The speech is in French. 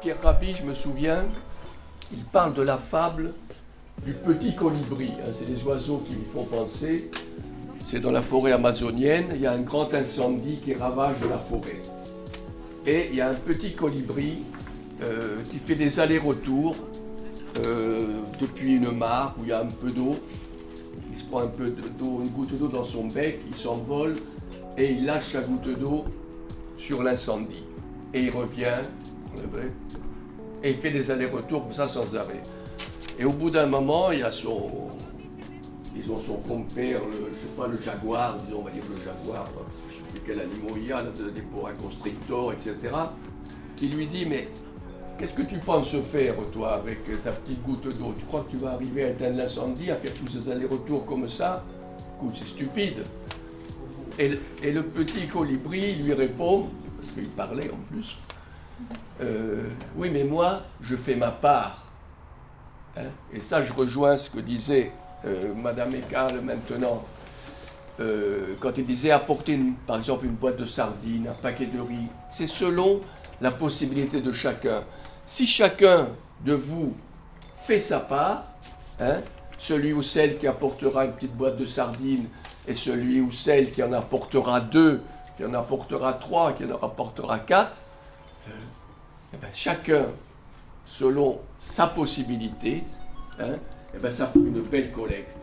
Pierre Rabhi, je me souviens, il parle de la fable du petit colibri. Hein. c'est des oiseaux qui me font penser. C'est dans la forêt amazonienne, il y a un grand incendie qui ravage la forêt. Et il y a un petit colibri euh, qui fait des allers-retours euh, depuis une mare où il y a un peu d'eau. Il se prend une goutte d'eau dans son bec, il s'envole et il lâche sa goutte d'eau sur l'incendie. Et il revient, et il fait des allers-retours comme ça sans arrêt. Et au bout d'un moment, il y a son, ils ont son compère, le, je sais pas, le jaguar, disons, on va dire le jaguar, je ne sais plus quel animal il y a, des bois constrictors, etc., qui lui dit, mais qu'est-ce que tu penses faire, toi, avec ta petite goutte d'eau? Tu crois que tu vas arriver à éteindre l'incendie, à faire tous ces allers-retours comme ça? Écoute, c'est stupide. Et, le petit colibri lui répond, parce qu'il parlait en plus, euh, oui, mais moi, je fais ma part. Hein. et ça, je rejoins ce que disait euh, Madame maintenant, euh, quand il disait apporter par exemple une boîte de sardines, un paquet de riz, c'est selon la possibilité de chacun. Si chacun de vous fait sa part, hein, celui ou celle qui apportera une petite boîte de sardines et celui ou celle qui en apportera deux, qui en apportera trois, qui en apportera quatre, eh ben, chacun, selon sa possibilité, hein, eh ben, ça fait une belle collecte.